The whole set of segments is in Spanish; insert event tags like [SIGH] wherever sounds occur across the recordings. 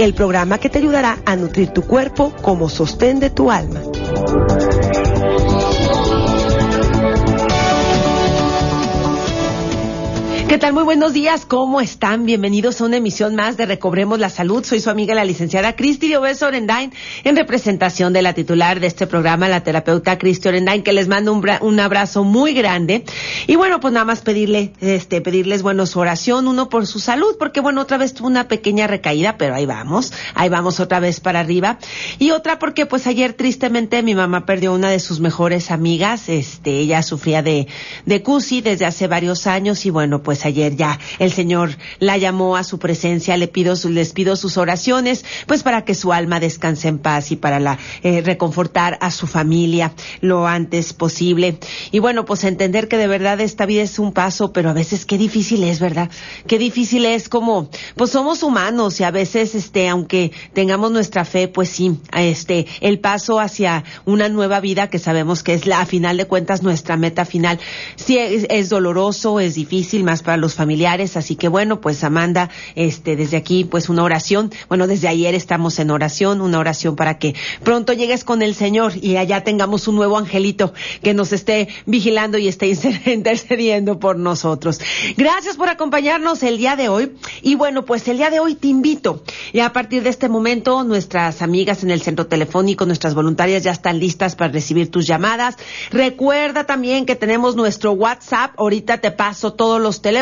El programa que te ayudará a nutrir tu cuerpo como sostén de tu alma. ¿Qué tal? Muy buenos días. ¿Cómo están? Bienvenidos a una emisión más de Recobremos la Salud. Soy su amiga la licenciada Cristi Obeso Orendain en representación de la titular de este programa, la terapeuta Cristi Orendain, que les mando un, un, abrazo muy grande. Y bueno, pues nada más pedirle, este, pedirles, bueno, su oración, uno por su salud, porque bueno, otra vez tuvo una pequeña recaída, pero ahí vamos, ahí vamos otra vez para arriba. Y otra porque pues ayer tristemente mi mamá perdió una de sus mejores amigas, este, ella sufría de, de CUSI desde hace varios años y bueno, pues ayer ya el Señor la llamó a su presencia, le pido, les pido sus oraciones, pues para que su alma descanse en paz y para la, eh, reconfortar a su familia lo antes posible. Y bueno, pues entender que de verdad esta vida es un paso, pero a veces qué difícil es, ¿verdad? Qué difícil es como, pues somos humanos y a veces, este, aunque tengamos nuestra fe, pues sí, este, el paso hacia una nueva vida que sabemos que es la, a final de cuentas, nuestra meta final, sí es doloroso, es difícil, más para los familiares. Así que bueno, pues Amanda, este, desde aquí, pues una oración. Bueno, desde ayer estamos en oración, una oración para que pronto llegues con el Señor y allá tengamos un nuevo angelito que nos esté vigilando y esté [LAUGHS] intercediendo por nosotros. Gracias por acompañarnos el día de hoy. Y bueno, pues el día de hoy te invito. Y a partir de este momento, nuestras amigas en el centro telefónico, nuestras voluntarias ya están listas para recibir tus llamadas. Recuerda también que tenemos nuestro WhatsApp. Ahorita te paso todos los teléfonos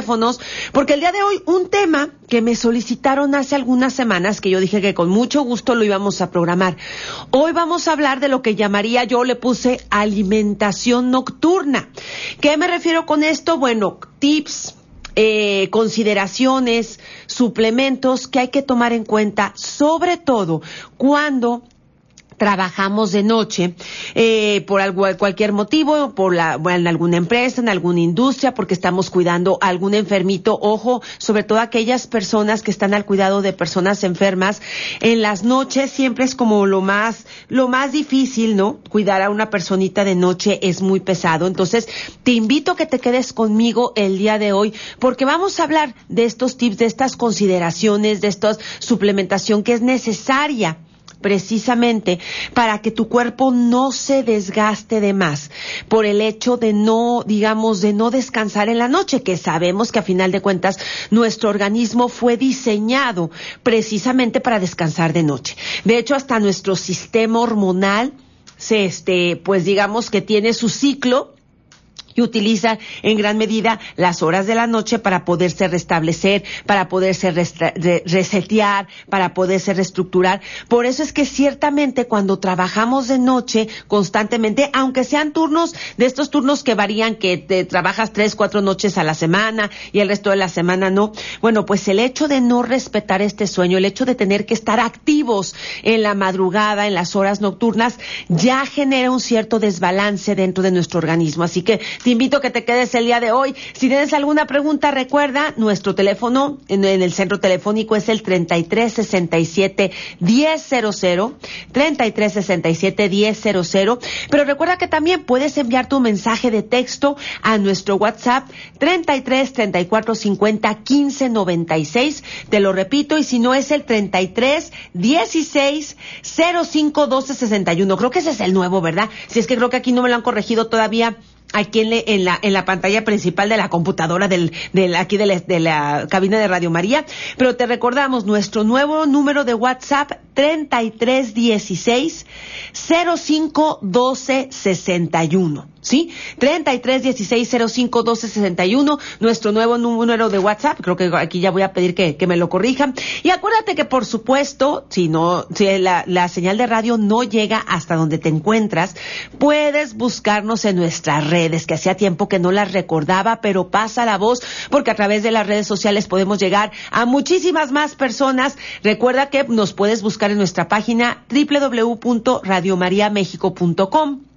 porque el día de hoy un tema que me solicitaron hace algunas semanas, que yo dije que con mucho gusto lo íbamos a programar. Hoy vamos a hablar de lo que llamaría, yo le puse alimentación nocturna. ¿Qué me refiero con esto? Bueno, tips, eh, consideraciones, suplementos que hay que tomar en cuenta, sobre todo cuando trabajamos de noche eh, por algo, cualquier motivo, por la, en alguna empresa, en alguna industria, porque estamos cuidando a algún enfermito. Ojo, sobre todo aquellas personas que están al cuidado de personas enfermas. En las noches siempre es como lo más, lo más difícil, ¿no? Cuidar a una personita de noche es muy pesado. Entonces, te invito a que te quedes conmigo el día de hoy, porque vamos a hablar de estos tips, de estas consideraciones, de esta suplementación que es necesaria precisamente para que tu cuerpo no se desgaste de más por el hecho de no, digamos, de no descansar en la noche, que sabemos que a final de cuentas nuestro organismo fue diseñado precisamente para descansar de noche. De hecho, hasta nuestro sistema hormonal se, este, pues digamos que tiene su ciclo y utiliza en gran medida las horas de la noche para poderse restablecer, para poderse resetear, para poderse reestructurar. Por eso es que ciertamente cuando trabajamos de noche constantemente, aunque sean turnos de estos turnos que varían, que te trabajas tres, cuatro noches a la semana y el resto de la semana no, bueno, pues el hecho de no respetar este sueño, el hecho de tener que estar activos en la madrugada, en las horas nocturnas, ya genera un cierto desbalance dentro de nuestro organismo. Así que te invito a que te quedes el día de hoy. Si tienes alguna pregunta, recuerda, nuestro teléfono en, el centro telefónico es el 3367 1000, 3367 1000. Pero recuerda que también puedes enviar tu mensaje de texto a nuestro WhatsApp 33 34 50 15 96. Te lo repito, y si no es el 33 16 05 12 61. Creo que ese es el nuevo, ¿verdad? Si es que creo que aquí no me lo han corregido todavía aquí en, en, la, en la pantalla principal de la computadora del, del aquí de la, de la cabina de Radio María. Pero te recordamos nuestro nuevo número de WhatsApp 3316 051261. ¿Sí? 33 16 05 12 61, nuestro nuevo número de WhatsApp. Creo que aquí ya voy a pedir que, que me lo corrijan. Y acuérdate que, por supuesto, si no, si la, la señal de radio no llega hasta donde te encuentras, puedes buscarnos en nuestras redes, que hacía tiempo que no las recordaba, pero pasa la voz, porque a través de las redes sociales podemos llegar a muchísimas más personas. Recuerda que nos puedes buscar en nuestra página www.radiomariamexico.com.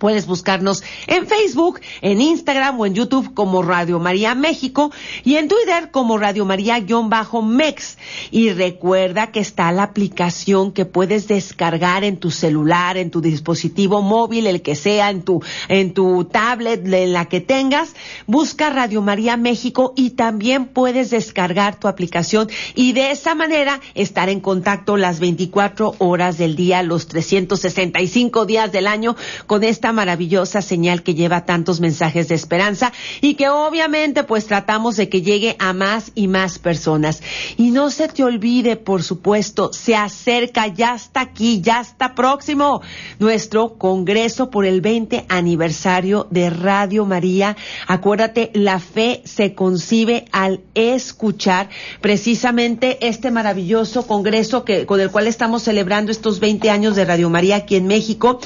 Puedes buscarnos en Facebook, en Instagram o en YouTube como Radio María México y en Twitter como Radio María-Mex. Y recuerda que está la aplicación que puedes descargar en tu celular, en tu dispositivo móvil, el que sea, en tu, en tu tablet, en la que tengas. Busca Radio María México y también puedes descargar tu aplicación y de esa manera estar en contacto las 24 horas del día, los 365 días del año con esta maravillosa señal que lleva tantos mensajes de esperanza y que obviamente pues tratamos de que llegue a más y más personas. Y no se te olvide, por supuesto, se acerca, ya está aquí, ya está próximo nuestro Congreso por el 20 aniversario de Radio María. Acuérdate, la fe se concibe al escuchar precisamente este maravilloso Congreso que, con el cual estamos celebrando estos 20 años de Radio María aquí en México,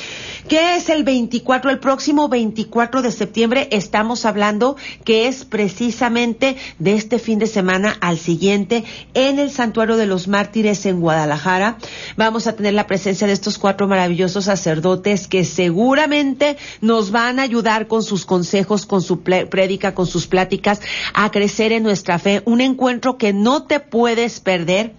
que es el 20 el próximo 24 de septiembre estamos hablando que es precisamente de este fin de semana al siguiente en el Santuario de los Mártires en Guadalajara. Vamos a tener la presencia de estos cuatro maravillosos sacerdotes que seguramente nos van a ayudar con sus consejos, con su prédica, con sus pláticas a crecer en nuestra fe. Un encuentro que no te puedes perder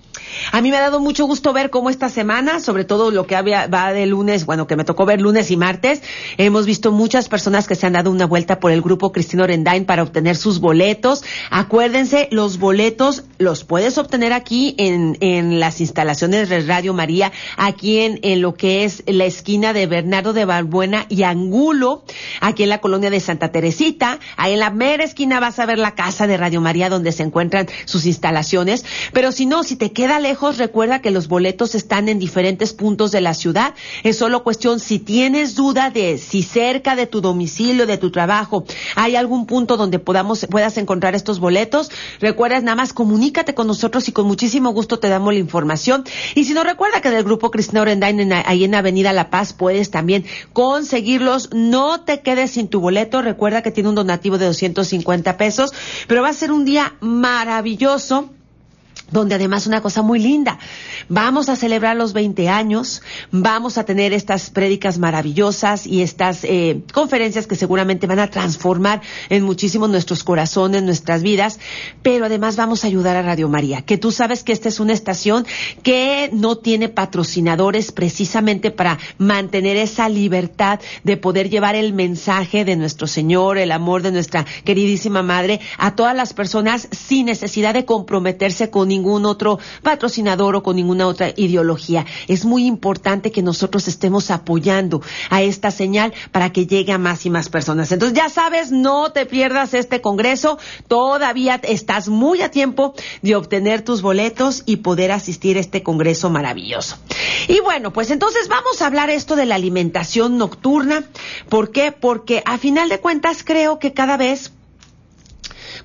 a mí me ha dado mucho gusto ver cómo esta semana, sobre todo lo que va de lunes, bueno, que me tocó ver lunes y martes, hemos visto muchas personas que se han dado una vuelta por el grupo Cristino Rendain para obtener sus boletos. Acuérdense, los boletos los puedes obtener aquí en, en las instalaciones de Radio María, aquí en, en lo que es la esquina de Bernardo de Balbuena y Angulo, aquí en la colonia de Santa Teresita. Ahí en la mera esquina vas a ver la casa de Radio María donde se encuentran sus instalaciones. Pero si no, si te quedas lejos, recuerda que los boletos están en diferentes puntos de la ciudad. Es solo cuestión, si tienes duda de si cerca de tu domicilio, de tu trabajo, hay algún punto donde podamos, puedas encontrar estos boletos, recuerda nada más comunícate con nosotros y con muchísimo gusto te damos la información. Y si no recuerda que del grupo Cristina Orendain ahí en Avenida La Paz puedes también conseguirlos. No te quedes sin tu boleto. Recuerda que tiene un donativo de 250 pesos, pero va a ser un día maravilloso donde además una cosa muy linda, vamos a celebrar los 20 años, vamos a tener estas prédicas maravillosas y estas eh, conferencias que seguramente van a transformar en muchísimo nuestros corazones, nuestras vidas, pero además vamos a ayudar a Radio María, que tú sabes que esta es una estación que no tiene patrocinadores precisamente para mantener esa libertad de poder llevar el mensaje de nuestro Señor, el amor de nuestra queridísima Madre a todas las personas sin necesidad de comprometerse con ningún otro patrocinador o con ninguna otra ideología. Es muy importante que nosotros estemos apoyando a esta señal para que llegue a más y más personas. Entonces, ya sabes, no te pierdas este congreso. Todavía estás muy a tiempo de obtener tus boletos y poder asistir a este congreso maravilloso. Y bueno, pues entonces vamos a hablar esto de la alimentación nocturna. ¿Por qué? Porque a final de cuentas creo que cada vez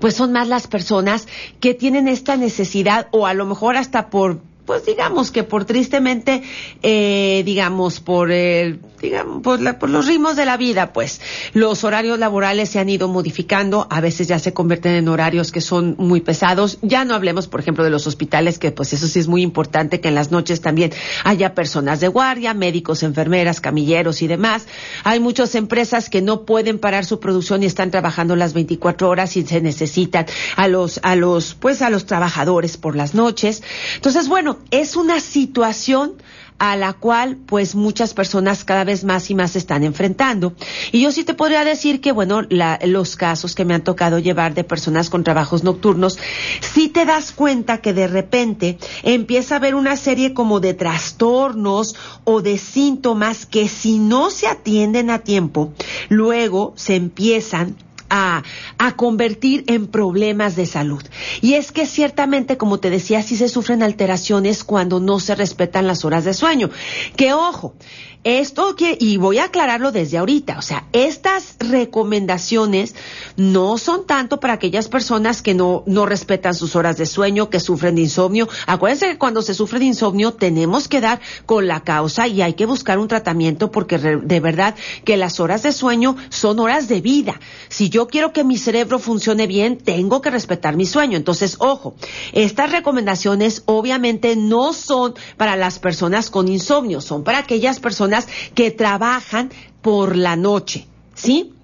pues son más las personas que tienen esta necesidad o a lo mejor hasta por pues digamos que por tristemente, eh, digamos, por el digamos, por, los ritmos de la vida, pues los horarios laborales se han ido modificando, a veces ya se convierten en horarios que son muy pesados. Ya no hablemos, por ejemplo, de los hospitales, que pues eso sí es muy importante que en las noches también haya personas de guardia, médicos, enfermeras, camilleros y demás. Hay muchas empresas que no pueden parar su producción y están trabajando las 24 horas y se necesitan a los, a los, pues a los trabajadores por las noches. Entonces, bueno, es una situación a la cual pues muchas personas cada vez más y más se están enfrentando. Y yo sí te podría decir que, bueno, los casos que me han tocado llevar de personas con trabajos nocturnos, sí te das cuenta que de repente empieza a haber una serie como de trastornos o de síntomas que si no se atienden a tiempo, luego se empiezan a, convertir en problemas de salud. Y es que ciertamente, como te decía, sí se sufren alteraciones cuando no se respetan las horas de sueño. Que ojo, esto que, y voy a aclararlo desde ahorita, o sea, estas recomendaciones no son tanto para aquellas personas que no, no respetan sus horas de sueño, que sufren de insomnio. Acuérdense que cuando se sufre de insomnio tenemos que dar con la causa y hay que buscar un tratamiento porque de verdad que las horas de sueño son horas de vida. Si yo quiero que mi cerebro funcione bien, tengo que respetar mi sueño. Entonces, ojo, estas recomendaciones obviamente no son para las personas con insomnio, son para aquellas personas que trabajan por la noche, ¿sí?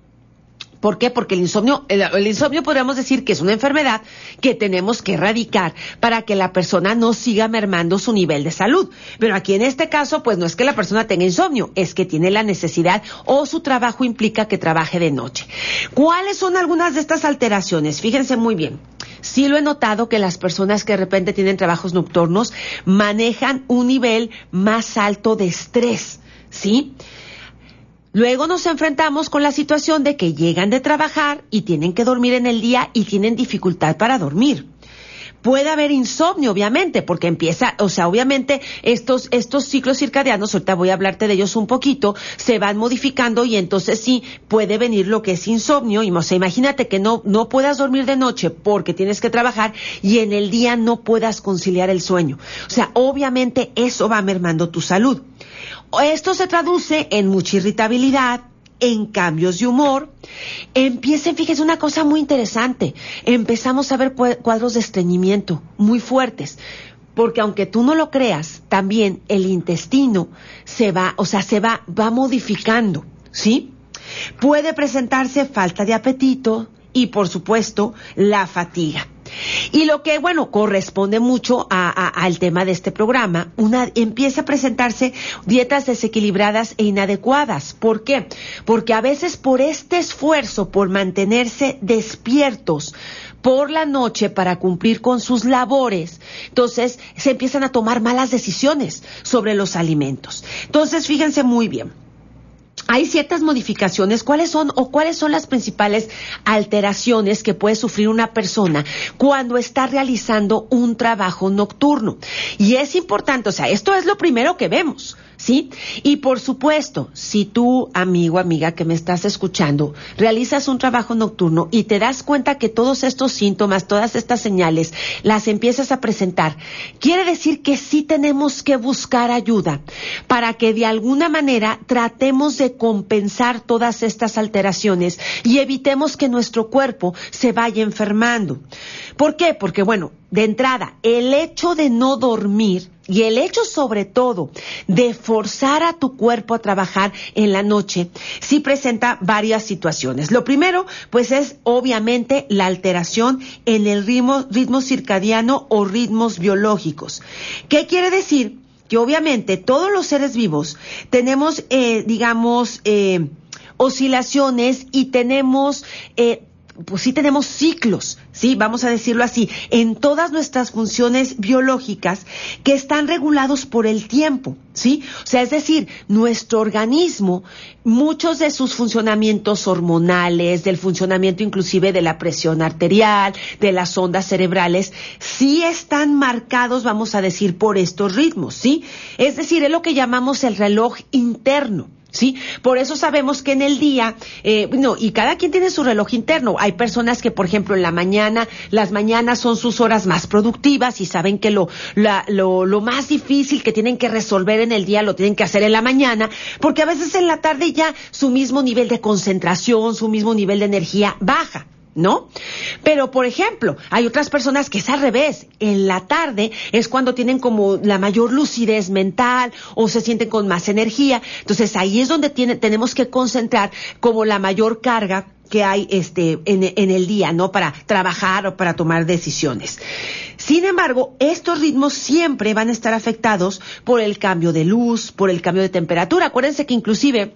¿Por qué? Porque el insomnio, el, insomnio podríamos decir que es una enfermedad que tenemos que erradicar para que la persona no siga mermando su nivel de salud. Pero aquí en este caso, pues no es que la persona tenga insomnio, es que tiene la necesidad o su trabajo implica que trabaje de noche. ¿Cuáles son algunas de estas alteraciones? Fíjense muy bien. Sí lo he notado que las personas que de repente tienen trabajos nocturnos manejan un nivel más alto de estrés ¿sí? Luego nos enfrentamos con la situación de que llegan de trabajar y tienen que dormir en el día y tienen dificultad para dormir. Puede haber insomnio, obviamente, porque empieza, o sea, obviamente estos, estos ciclos circadianos, ahorita voy a hablarte de ellos un poquito, se van modificando y entonces sí puede venir lo que es insomnio. Y, o sea, imagínate que no, no puedas dormir de noche porque tienes que trabajar y en el día no puedas conciliar el sueño. O sea, obviamente eso va mermando tu salud. Esto se traduce en mucha irritabilidad, en cambios de humor. Empiecen, fíjense, una cosa muy interesante. Empezamos a ver cuadros de estreñimiento muy fuertes. Porque aunque tú no lo creas, también el intestino se va, o sea, se va, va modificando, ¿sí? Puede presentarse falta de apetito y, por supuesto, la fatiga. Y lo que, bueno, corresponde mucho al tema de este programa, una, empieza a presentarse dietas desequilibradas e inadecuadas. ¿Por qué? Porque a veces por este esfuerzo por mantenerse despiertos, por la noche para cumplir con sus labores. Entonces se empiezan a tomar malas decisiones sobre los alimentos. Entonces fíjense muy bien hay ciertas modificaciones. ¿Cuáles son o cuáles son las principales alteraciones que puede sufrir una persona cuando está realizando un trabajo nocturno? Y es importante, o sea, esto es lo primero que vemos. ¿sí? Y por supuesto, si tú, amigo, amiga que me estás escuchando, realizas un trabajo nocturno y te das cuenta que todos estos síntomas, todas estas señales, las empiezas a presentar, quiere decir que sí tenemos que buscar ayuda para que de alguna manera tratemos de compensar todas estas alteraciones y evitemos que nuestro cuerpo se vaya enfermando. ¿Por qué? Porque, bueno, de entrada, el hecho de no dormir y el hecho sobre todo de forzar a tu cuerpo a trabajar en la noche sí presenta varias situaciones. Lo primero, pues es obviamente la alteración en el ritmo, ritmo circadiano o ritmos biológicos. ¿Qué quiere decir? Que obviamente todos los seres vivos tenemos, eh, digamos, eh, oscilaciones y tenemos eh, pues sí tenemos ciclos, sí, vamos a decirlo así, en todas nuestras funciones biológicas que están regulados por el tiempo, sí. O sea, es decir, nuestro organismo, muchos de sus funcionamientos hormonales, del funcionamiento inclusive de la presión arterial, de las ondas cerebrales, sí están marcados, vamos a decir, por estos ritmos, sí. Es decir, es lo que llamamos el reloj interno. ¿Sí? Por eso sabemos que en el día, eh, y cada quien tiene su reloj interno. Hay personas que, por ejemplo, en la mañana, las mañanas son sus horas más productivas y saben que lo, lo, lo más difícil que tienen que resolver en el día lo tienen que hacer en la mañana, porque a veces en la tarde ya su mismo nivel de concentración, su mismo nivel de energía baja. ¿No? Pero, por ejemplo, hay otras personas que es al revés. En la tarde es cuando tienen como la mayor lucidez mental o se sienten con más energía. Entonces ahí es donde tenemos que concentrar como la mayor carga que hay este, en, en el día, ¿no? Para trabajar o para tomar decisiones. Sin embargo, estos ritmos siempre van a estar afectados por el cambio de luz, por el cambio de temperatura. Acuérdense que inclusive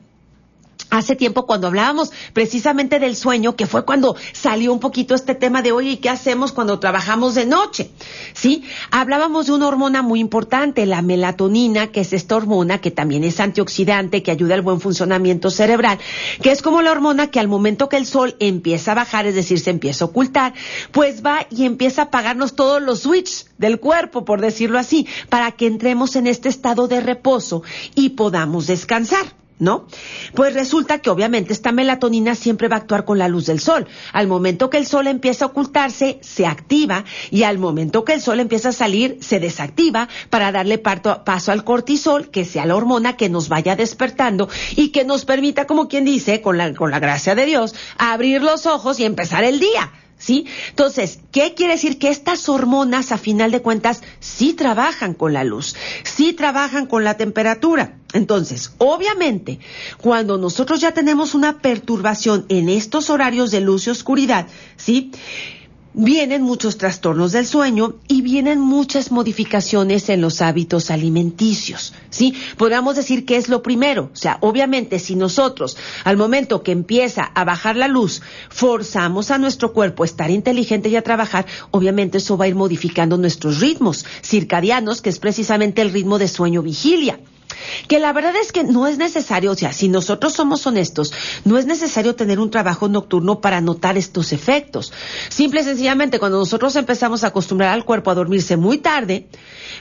hace tiempo cuando hablábamos precisamente del sueño, que fue cuando salió un poquito este tema de, oye, ¿y qué hacemos cuando trabajamos de noche? ¿Sí? Hablábamos de una hormona muy importante, la melatonina, que es esta hormona que también es antioxidante, que ayuda al buen funcionamiento cerebral, que es como la hormona que al momento que el sol empieza a bajar, es decir, se empieza a ocultar, pues va y empieza a apagarnos todos los switches del cuerpo, por decirlo así, para que entremos en este estado de reposo y podamos descansar. ¿No? Pues resulta que obviamente esta melatonina siempre va a actuar con la luz del sol. Al momento que el sol empieza a ocultarse, se activa y al momento que el sol empieza a salir, se desactiva para darle paso al cortisol, que sea la hormona que nos vaya despertando y que nos permita, como quien dice, con la, con la gracia de Dios, abrir los ojos y empezar el día. ¿Sí? Entonces, ¿qué quiere decir? Que estas hormonas, a final de cuentas, sí trabajan con la luz, sí trabajan con la temperatura. Entonces, obviamente, cuando nosotros ya tenemos una perturbación en estos horarios de luz y oscuridad, ¿sí? Vienen muchos trastornos del sueño y vienen muchas modificaciones en los hábitos alimenticios, ¿sí? Podríamos decir que es lo primero, o sea, obviamente si nosotros al momento que empieza a bajar la luz forzamos a nuestro cuerpo a estar inteligente y a trabajar, obviamente eso va a ir modificando nuestros ritmos circadianos, que es precisamente el ritmo de sueño vigilia que la verdad es que no es necesario, o sea, si nosotros somos honestos, no es necesario tener un trabajo nocturno para notar estos efectos. Simple y sencillamente, cuando nosotros empezamos a acostumbrar al cuerpo a dormirse muy tarde,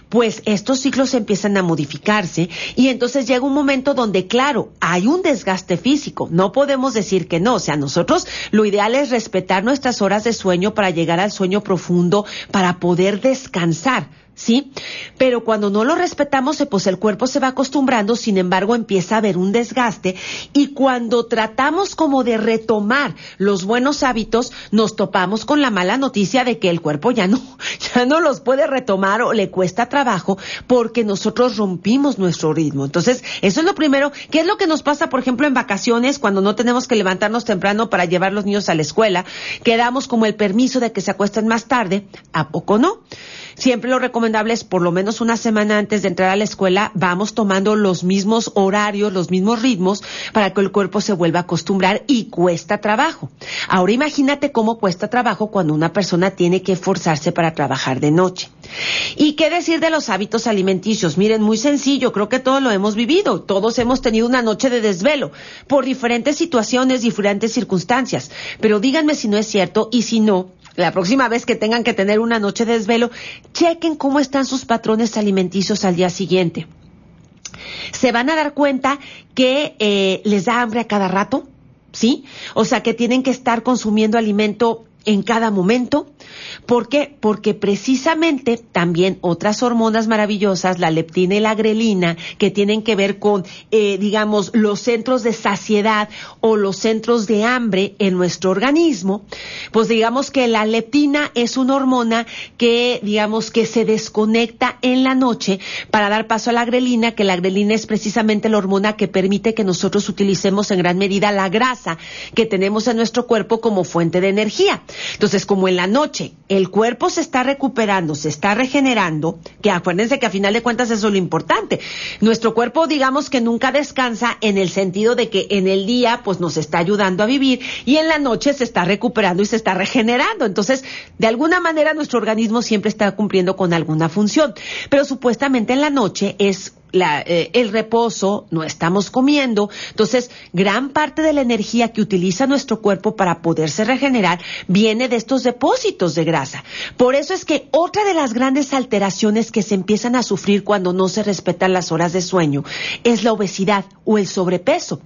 pues estos ciclos empiezan a modificarse y entonces llega un momento donde, claro, hay un desgaste físico. No podemos decir que no. O sea, nosotros lo ideal es respetar nuestras horas de sueño para llegar al sueño profundo, para poder descansar. ¿Sí? Pero cuando no lo respetamos, eh, pues el cuerpo se va acostumbrando, sin embargo empieza a haber un desgaste y cuando tratamos como de retomar los buenos hábitos, nos topamos con la mala noticia de que el cuerpo ya no, [LAUGHS] ya no los puede retomar o le cuesta trabajo porque nosotros rompimos nuestro ritmo. Entonces, eso es lo primero. ¿Qué es lo que nos pasa, por ejemplo, en vacaciones cuando no tenemos que levantarnos temprano para llevar los niños a la escuela? Que damos como el permiso de que se acuesten más tarde. ¿A poco no? Siempre lo por lo menos una semana antes de entrar a la escuela, vamos tomando los mismos horarios, los mismos ritmos para que el cuerpo se vuelva a acostumbrar y cuesta trabajo. Ahora imagínate cómo cuesta trabajo cuando una persona tiene que esforzarse para trabajar de noche. ¿Y qué decir de los hábitos alimenticios? Miren, muy sencillo, creo que todos lo hemos vivido, todos hemos tenido una noche de desvelo por diferentes situaciones, diferentes circunstancias. Pero díganme si no es cierto y si no, la próxima vez que tengan que tener una noche de desvelo, chequen cómo están sus patrones alimenticios al día siguiente. Se van a dar cuenta que eh, les da hambre a cada rato, ¿sí? O sea, que tienen que estar consumiendo alimento en cada momento. ¿Por qué? Porque precisamente también otras hormonas maravillosas, la leptina y la grelina, que tienen que ver con, eh, digamos, los centros de saciedad o los centros de hambre en nuestro organismo, pues digamos que la leptina es una hormona que, digamos, que se desconecta en la noche para dar paso a la grelina, que la grelina es precisamente la hormona que permite que nosotros utilicemos en gran medida la grasa que tenemos en nuestro cuerpo como fuente de energía. Entonces, como en la noche el cuerpo se está recuperando, se está regenerando, que acuérdense que a final de cuentas eso es lo importante. Nuestro cuerpo, digamos que nunca descansa en el sentido de que en el día pues nos está ayudando a vivir y en la noche se está recuperando y se está regenerando. Entonces, de alguna manera nuestro organismo siempre está cumpliendo con alguna función. Pero supuestamente en la noche es eh, el reposo, no estamos comiendo. Entonces, gran parte de la energía que utiliza nuestro cuerpo para poderse regenerar viene de estos depósitos de grasa. Por eso es que otra de las grandes alteraciones que se empiezan a sufrir cuando no se respetan las horas de sueño es la obesidad o el sobrepeso,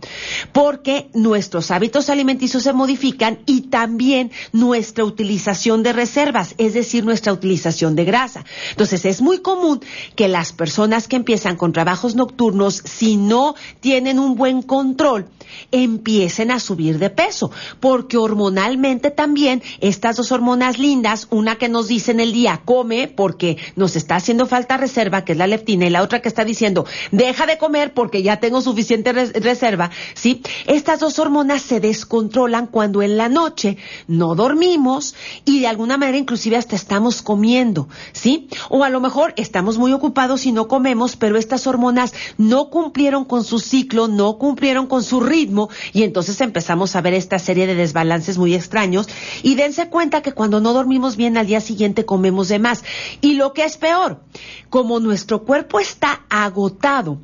porque nuestros hábitos alimenticios se modifican y también nuestra utilización de reservas, es decir, nuestra utilización de grasa. Entonces, es muy común que las personas que empiezan con trabajos nocturnos, si no tienen un buen control, empiecen a subir de peso, porque hormonalmente también estas dos hormonas lindas, una que nos dice en el día come porque nos está haciendo falta reserva, que es la leptina, y la otra que está diciendo deja de comer porque ya tengo suficiente reserva, ¿sí? Estas dos hormonas se descontrolan cuando en la noche no dormimos y de alguna manera inclusive hasta estamos comiendo, ¿sí? O a lo mejor estamos muy ocupados y no comemos, pero estas hormonas no cumplieron con su ciclo, no cumplieron con su ritmo y entonces empezamos a ver esta serie de desbalances muy extraños y dense cuenta que cuando no dormimos bien al día siguiente comemos de más. Y lo que es peor, como nuestro cuerpo está agotado,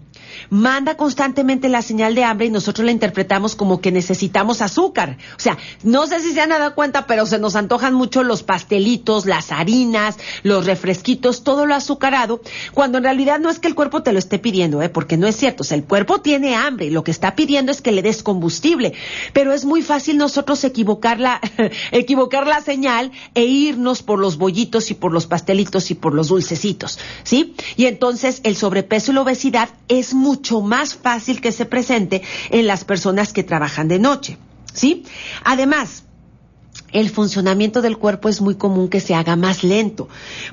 manda constantemente la señal de hambre y nosotros la interpretamos como que necesitamos azúcar. O sea, no sé si se han dado cuenta, pero se nos antojan mucho los pastelitos, las harinas, los refresquitos, todo lo azucarado, cuando en realidad no es que el cuerpo te lo esté pidiendo, ¿eh? porque no es cierto. O sea, el cuerpo tiene hambre lo que está pidiendo es que le des combustible. Pero es muy fácil nosotros equivocar la, [LAUGHS] equivocar la señal e irnos por los bollitos y por los pastelitos y por los dulcecitos, ¿sí? Y entonces el sobrepeso y la obesidad es mucho más fácil que se presente en las personas que trabajan de noche. ¿Sí? Además, el funcionamiento del cuerpo es muy común que se haga más lento.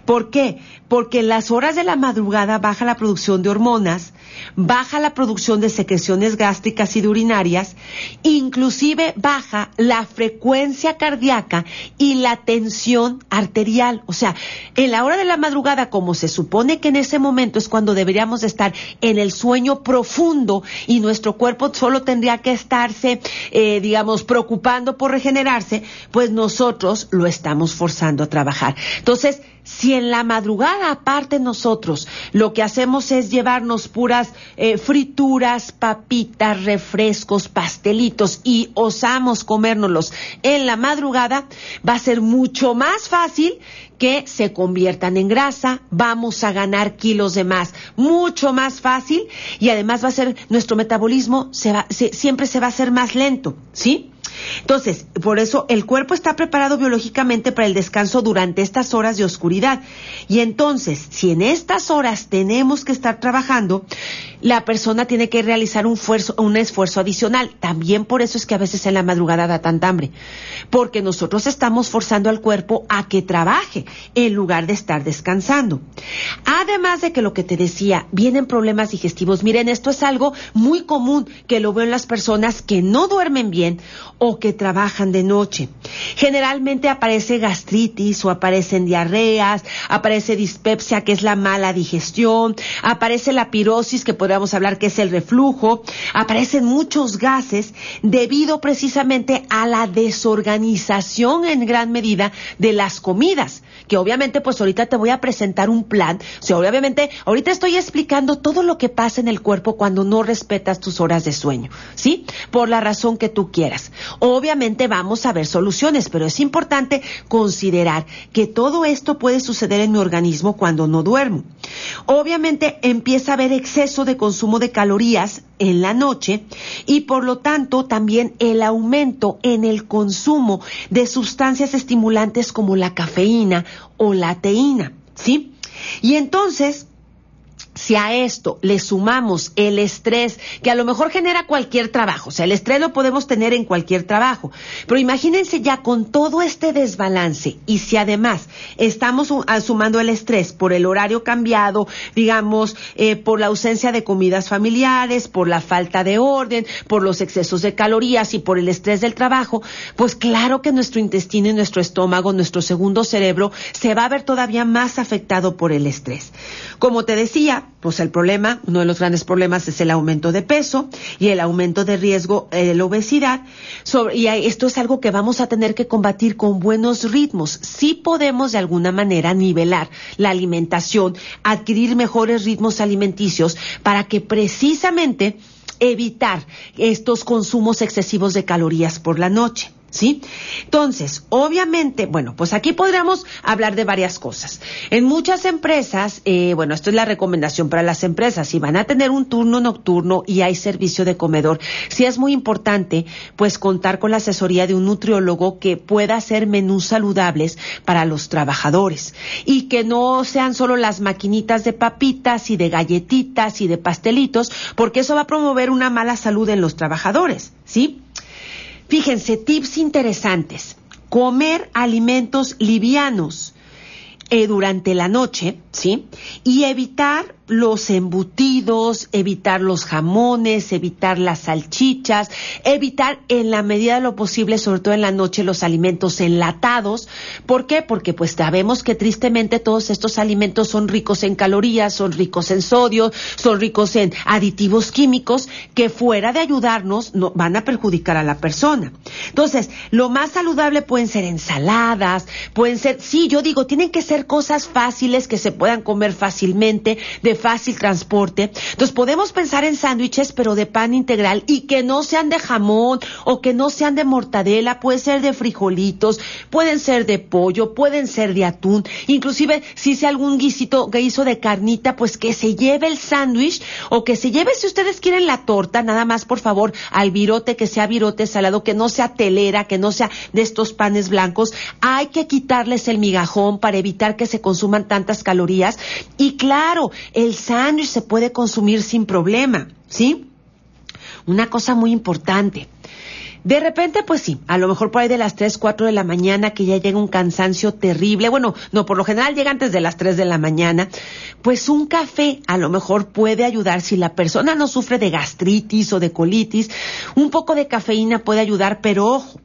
¿Por qué? Porque en las horas de la madrugada baja la producción de hormonas, baja la producción de secreciones gástricas y de urinarias, inclusive baja la frecuencia cardíaca y la tensión arterial. O sea, en la hora de la madrugada, como se supone que en ese momento es cuando deberíamos estar en el sueño profundo y nuestro cuerpo solo tendría que estarse, eh, digamos, preocupando por regenerarse, pues nosotros lo estamos forzando a trabajar. Entonces, si en la madrugada aparte nosotros lo que hacemos es llevarnos puras eh, frituras, papitas, refrescos, pastelitos y osamos comérnoslos en la madrugada, va a ser mucho más fácil que se conviertan en grasa, vamos a ganar kilos de más, mucho más fácil y además va a ser nuestro metabolismo se va, siempre se va a hacer más lento, ¿sí? Entonces, por eso el cuerpo está preparado biológicamente para el descanso durante estas horas de oscuridad. Y entonces, si en estas horas tenemos que estar trabajando, la persona tiene que realizar un esfuerzo, un esfuerzo adicional. También por eso es que a veces en la madrugada da tanta hambre. Porque nosotros estamos forzando al cuerpo a que trabaje en lugar de estar descansando. Además de que lo que te decía, vienen problemas digestivos. Miren, esto es algo muy común que lo veo en las personas que no duermen bien o que trabajan de noche. Generalmente aparece gastritis o aparecen diarreas, aparece dispepsia, que es la mala digestión, aparece la pirosis, que podríamos hablar que es el reflujo, aparecen muchos gases debido precisamente a la desorganización en gran medida de las comidas que obviamente pues ahorita te voy a presentar un plan, o sea, obviamente ahorita estoy explicando todo lo que pasa en el cuerpo cuando no respetas tus horas de sueño, ¿sí? Por la razón que tú quieras. Obviamente vamos a ver soluciones, pero es importante considerar que todo esto puede suceder en mi organismo cuando no duermo. Obviamente empieza a haber exceso de consumo de calorías en la noche y por lo tanto también el aumento en el consumo de sustancias estimulantes como la cafeína o la teína, ¿sí? Y entonces si a esto le sumamos el estrés, que a lo mejor genera cualquier trabajo, o sea, el estrés lo podemos tener en cualquier trabajo, pero imagínense ya con todo este desbalance y si además estamos ah, sumando el estrés por el horario cambiado, digamos, eh, por la ausencia de comidas familiares, por la falta de orden, por los excesos de calorías y por el estrés del trabajo, pues claro que nuestro intestino y nuestro estómago, nuestro segundo cerebro, se va a ver todavía más afectado por el estrés. Como te decía, pues el problema, uno de los grandes problemas es el aumento de peso y el aumento de riesgo de la obesidad. y esto es algo que vamos a tener que combatir con buenos ritmos. Sí podemos de alguna manera nivelar la alimentación, adquirir mejores ritmos alimenticios para que precisamente evitar estos consumos excesivos de calorías por la noche. ¿Sí? Entonces, obviamente, bueno, pues aquí podríamos hablar de varias cosas. En muchas empresas, eh, bueno, esto es la recomendación para las empresas, si van a tener un turno nocturno y hay servicio de comedor, sí es muy importante, pues, contar con la asesoría de un nutriólogo que pueda hacer menús saludables para los trabajadores y que no sean solo las maquinitas de papitas y de galletitas y de pastelitos, porque eso va a promover una mala salud en los trabajadores, ¿sí? Fíjense, tips interesantes. Comer alimentos livianos eh, durante la noche, ¿sí? Y evitar los embutidos, evitar los jamones, evitar las salchichas, evitar en la medida de lo posible, sobre todo en la noche, los alimentos enlatados. ¿Por qué? Porque pues sabemos que tristemente todos estos alimentos son ricos en calorías, son ricos en sodio, son ricos en aditivos químicos que fuera de ayudarnos no, van a perjudicar a la persona. Entonces, lo más saludable pueden ser ensaladas, pueden ser, sí, yo digo, tienen que ser cosas fáciles que se puedan comer fácilmente, de fácil transporte. Entonces podemos pensar en sándwiches, pero de pan integral y que no sean de jamón o que no sean de mortadela, puede ser de frijolitos, pueden ser de pollo, pueden ser de atún, inclusive si sea algún guisito, guiso de carnita, pues que se lleve el sándwich o que se lleve si ustedes quieren la torta, nada más por favor al virote que sea virote salado, que no sea telera, que no sea de estos panes blancos. Hay que quitarles el migajón para evitar que se consuman tantas calorías y claro, el sándwich se puede consumir sin problema, ¿sí? Una cosa muy importante. De repente, pues sí, a lo mejor por ahí de las 3, 4 de la mañana que ya llega un cansancio terrible. Bueno, no, por lo general llega antes de las 3 de la mañana. Pues un café a lo mejor puede ayudar si la persona no sufre de gastritis o de colitis. Un poco de cafeína puede ayudar, pero ojo,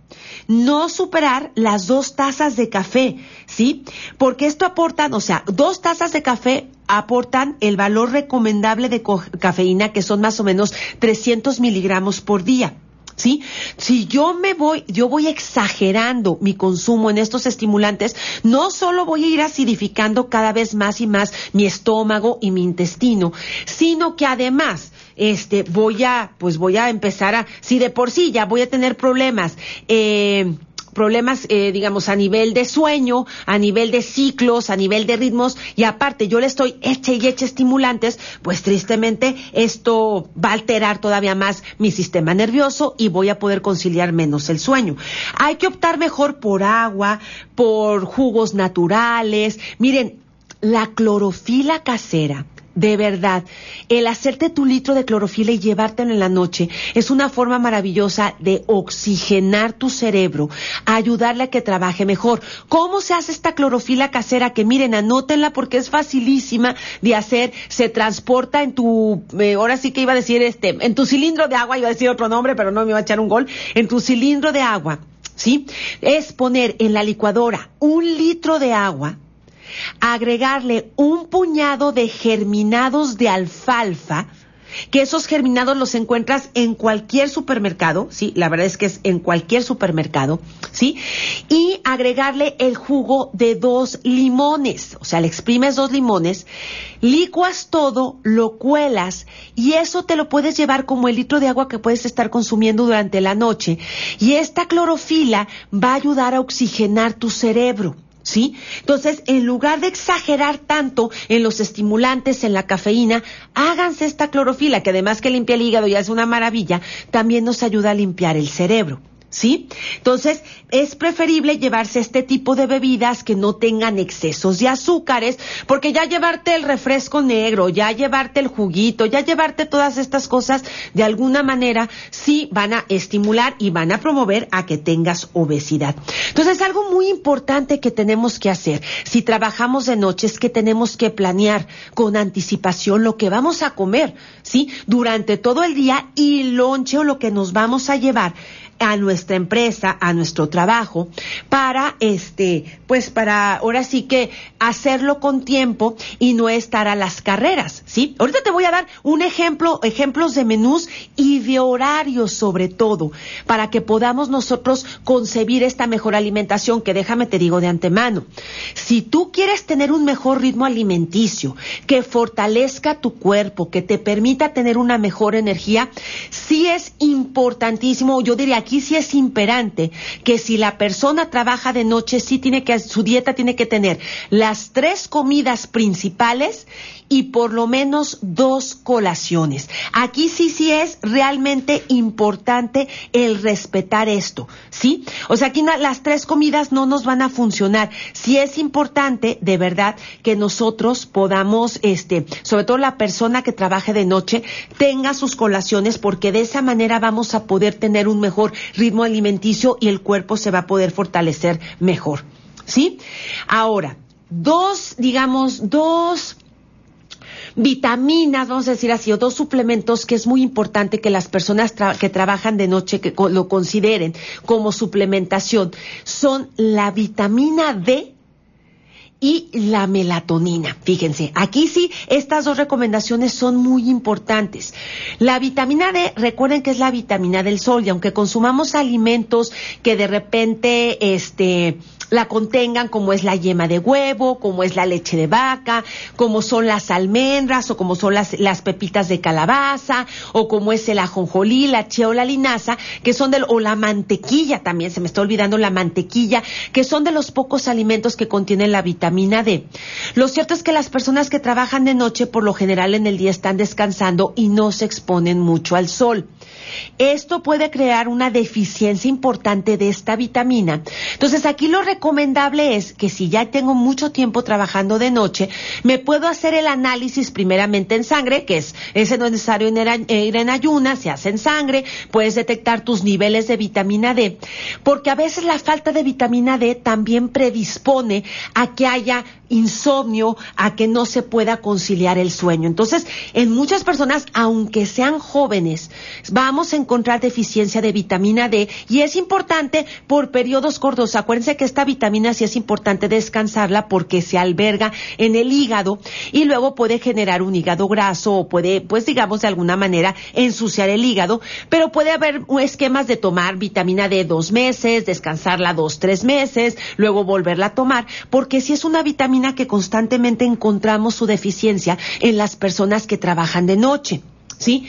no superar las dos tazas de café, ¿sí? Porque esto aporta, o sea, dos tazas de café aportan el valor recomendable de cafeína, que son más o menos 300 miligramos por día. ¿Sí? Si yo me voy, yo voy exagerando mi consumo en estos estimulantes, no solo voy a ir acidificando cada vez más y más mi estómago y mi intestino, sino que además este, voy a, pues voy a empezar a, si de por sí ya voy a tener problemas, eh, problemas, eh, digamos, a nivel de sueño, a nivel de ciclos, a nivel de ritmos, y aparte yo le estoy eche y eche estimulantes, pues tristemente esto va a alterar todavía más mi sistema nervioso y voy a poder conciliar menos el sueño. Hay que optar mejor por agua, por jugos naturales. Miren, la clorofila casera de verdad, el hacerte tu litro de clorofila y llevártelo en la noche es una forma maravillosa de oxigenar tu cerebro, ayudarle a que trabaje mejor. ¿Cómo se hace esta clorofila casera? Que miren, anótenla porque es facilísima de hacer. Se transporta en tu, eh, ahora sí que iba a decir este, en tu cilindro de agua, iba a decir otro nombre, pero no me iba a echar un gol, en tu cilindro de agua. ¿Sí? Es poner en la licuadora un litro de agua, agregarle un puñado de germinados de alfalfa, que esos germinados los encuentras en cualquier supermercado, sí, la verdad es que es en cualquier supermercado, sí, y agregarle el jugo de dos limones, o sea, le exprimes dos limones, licuas todo, lo cuelas y eso te lo puedes llevar como el litro de agua que puedes estar consumiendo durante la noche y esta clorofila va a ayudar a oxigenar tu cerebro. ¿Sí? Entonces, en lugar de exagerar tanto en los estimulantes, en la cafeína, háganse esta clorofila, que además que limpia el hígado y es una maravilla, también nos ayuda a limpiar el cerebro. ¿Sí? Entonces, es preferible llevarse este tipo de bebidas que no tengan excesos de azúcares, porque ya llevarte el refresco negro, ya llevarte el juguito, ya llevarte todas estas cosas, de alguna manera sí van a estimular y van a promover a que tengas obesidad. Entonces, algo muy importante que tenemos que hacer, si trabajamos de noche, es que tenemos que planear con anticipación lo que vamos a comer, ¿sí? Durante todo el día y lonche o lo que nos vamos a llevar a nuestra empresa, a nuestro trabajo, para este, pues para ahora sí que hacerlo con tiempo y no estar a las carreras, ¿sí? Ahorita te voy a dar un ejemplo, ejemplos de menús y de horarios sobre todo, para que podamos nosotros concebir esta mejor alimentación que déjame te digo de antemano. Si tú quieres tener un mejor ritmo alimenticio, que fortalezca tu cuerpo, que te permita tener una mejor energía, sí es importantísimo, yo diría aquí sí es imperante que si la persona trabaja de noche, sí tiene que, su dieta tiene que tener las tres comidas principales y por lo menos dos colaciones. Aquí sí, sí es realmente importante el respetar esto, ¿sí? O sea, aquí las tres comidas no nos van a funcionar. Sí es importante, de verdad, que nosotros podamos, este, sobre todo la persona que trabaje de noche, tenga sus colaciones porque de esa manera vamos a poder tener un mejor ritmo alimenticio y el cuerpo se va a poder fortalecer mejor, ¿sí? Ahora, dos, digamos, dos vitaminas, vamos a decir así, o dos suplementos que es muy importante que las personas que trabajan de noche que lo consideren como suplementación son la vitamina D y la melatonina. Fíjense, aquí sí, estas dos recomendaciones son muy importantes. La vitamina D, recuerden que es la vitamina del sol y aunque consumamos alimentos que de repente, este, la contengan, como es la yema de huevo, como es la leche de vaca, como son las almendras o como son las, las pepitas de calabaza o como es el ajonjolí, la chía o la linaza, que son del, o la mantequilla también, se me está olvidando la mantequilla, que son de los pocos alimentos que contienen la vitamina D. Lo cierto es que las personas que trabajan de noche por lo general en el día están descansando y no se exponen mucho al sol. Esto puede crear una deficiencia importante de esta vitamina. Entonces aquí lo recomendable es que si ya tengo mucho tiempo trabajando de noche, me puedo hacer el análisis primeramente en sangre, que es, ese no es necesario ir en ayunas, se hace en sangre, puedes detectar tus niveles de vitamina D, porque a veces la falta de vitamina D también predispone a que haya insomnio, a que no se pueda conciliar el sueño. Entonces, en muchas personas, aunque sean jóvenes, vamos a encontrar deficiencia de vitamina D y es importante por periodos cortos. Acuérdense que esta vitamina sí es importante descansarla porque se alberga en el hígado y luego puede generar un hígado graso o puede, pues digamos, de alguna manera ensuciar el hígado, pero puede haber esquemas de tomar vitamina D dos meses, descansarla dos, tres meses, luego volverla a tomar, porque si es una vitamina que constantemente encontramos su deficiencia en las personas que trabajan de noche. ¿Sí?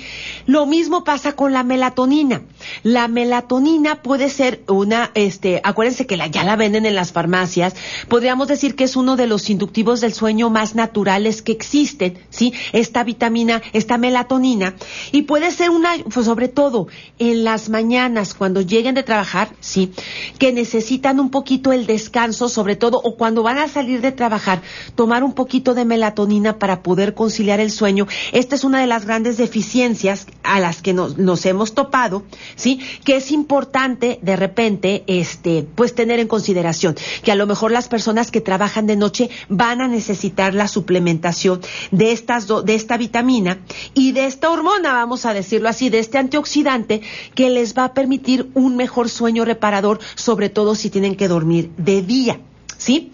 Lo mismo pasa con la melatonina. La melatonina puede ser una, este, acuérdense que la, ya la venden en las farmacias. Podríamos decir que es uno de los inductivos del sueño más naturales que existen, ¿sí? Esta vitamina, esta melatonina. Y puede ser una, pues sobre todo en las mañanas cuando lleguen de trabajar, ¿sí? Que necesitan un poquito el descanso, sobre todo, o cuando van a salir de trabajar, tomar un poquito de melatonina para poder conciliar el sueño. Esta es una de las grandes deficiencias deficiencias a las que nos, nos, hemos topado, ¿sí? Que es importante de repente, este, pues tener en consideración que a lo mejor las personas que trabajan de noche van a necesitar la suplementación de estas de esta vitamina y de esta hormona, vamos a decirlo así, de este antioxidante que les va a permitir un mejor sueño reparador, sobre todo si tienen que dormir de día. ¿Sí?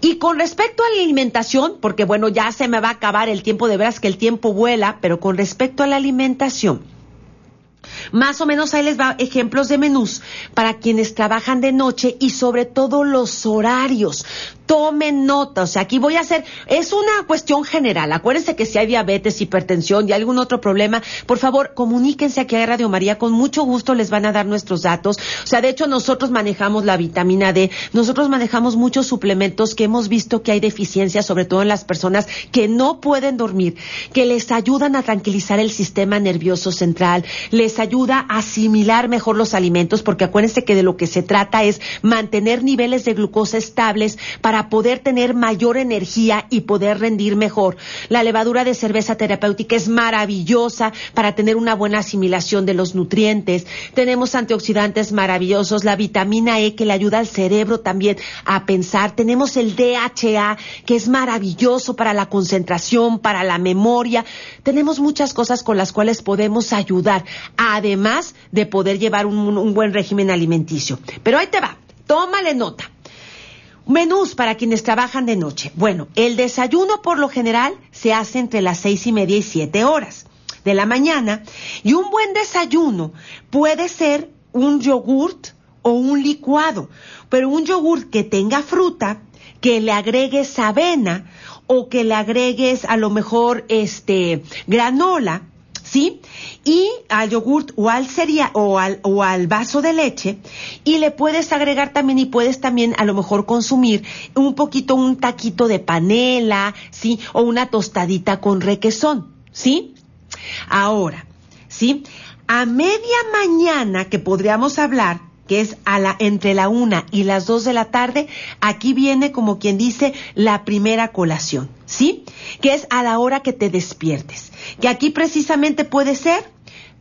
Y con respecto a la alimentación, porque bueno, ya se me va a acabar el tiempo, de veras que el tiempo vuela, pero con respecto a la alimentación, más o menos ahí les va ejemplos de menús para quienes trabajan de noche y sobre todo los horarios tomen nota. O sea, aquí voy a hacer, es una cuestión general. Acuérdense que si hay diabetes, hipertensión y algún otro problema, por favor, comuníquense aquí a Radio María. Con mucho gusto les van a dar nuestros datos. O sea, de hecho, nosotros manejamos la vitamina D. Nosotros manejamos muchos suplementos que hemos visto que hay deficiencias, sobre todo en las personas que no pueden dormir, que les ayudan a tranquilizar el sistema nervioso central, les ayuda a asimilar mejor los alimentos, porque acuérdense que de lo que se trata es mantener niveles de glucosa estables para para poder tener mayor energía y poder rendir mejor. La levadura de cerveza terapéutica es maravillosa para tener una buena asimilación de los nutrientes. Tenemos antioxidantes maravillosos, la vitamina E que le ayuda al cerebro también a pensar. Tenemos el DHA que es maravilloso para la concentración, para la memoria. Tenemos muchas cosas con las cuales podemos ayudar, además de poder llevar un, un buen régimen alimenticio. Pero ahí te va, tómale nota. Menús para quienes trabajan de noche. Bueno, el desayuno por lo general se hace entre las seis y media y siete horas de la mañana y un buen desayuno puede ser un yogurt o un licuado, pero un yogurt que tenga fruta, que le agregues avena o que le agregues a lo mejor este granola ¿sí? Y al yogurt o al cereal o al, o al vaso de leche y le puedes agregar también y puedes también a lo mejor consumir un poquito un taquito de panela, ¿sí? O una tostadita con requesón, ¿sí? Ahora, ¿sí? A media mañana que podríamos hablar que es a la, entre la una y las dos de la tarde, aquí viene como quien dice la primera colación, ¿sí? Que es a la hora que te despiertes. Que aquí precisamente puede ser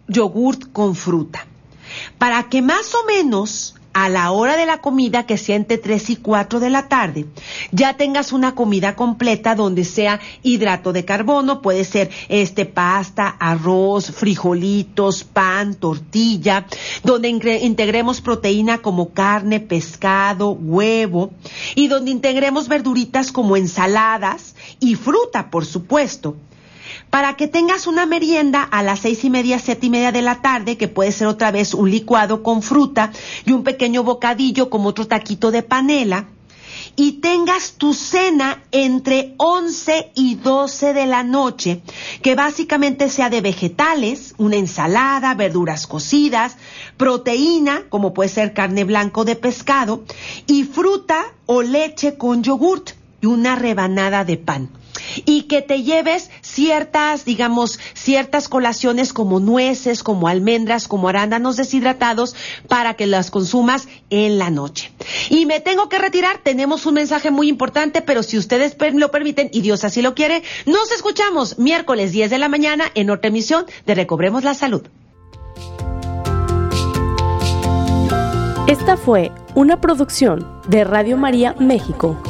yogurt con fruta. Para que más o menos a la hora de la comida, que sea entre 3 y 4 de la tarde, ya tengas una comida completa donde sea hidrato de carbono, puede ser este pasta, arroz, frijolitos, pan, tortilla, donde integremos proteína como carne, pescado, huevo y donde integremos verduritas como ensaladas y fruta, por supuesto para que tengas una merienda a las seis y media, siete y media de la tarde, que puede ser otra vez un licuado con fruta y un pequeño bocadillo como otro taquito de panela, y tengas tu cena entre 11 y 12 de la noche, que básicamente sea de vegetales, una ensalada, verduras cocidas, proteína, como puede ser carne blanco de pescado, y fruta o leche con yogurt y una rebanada de pan y que te lleves ciertas, digamos, ciertas colaciones como nueces, como almendras, como arándanos deshidratados para que las consumas en la noche. Y me tengo que retirar, tenemos un mensaje muy importante, pero si ustedes lo permiten y Dios así lo quiere, nos escuchamos miércoles 10 de la mañana en otra emisión de Recobremos la Salud. Esta fue una producción de Radio María México.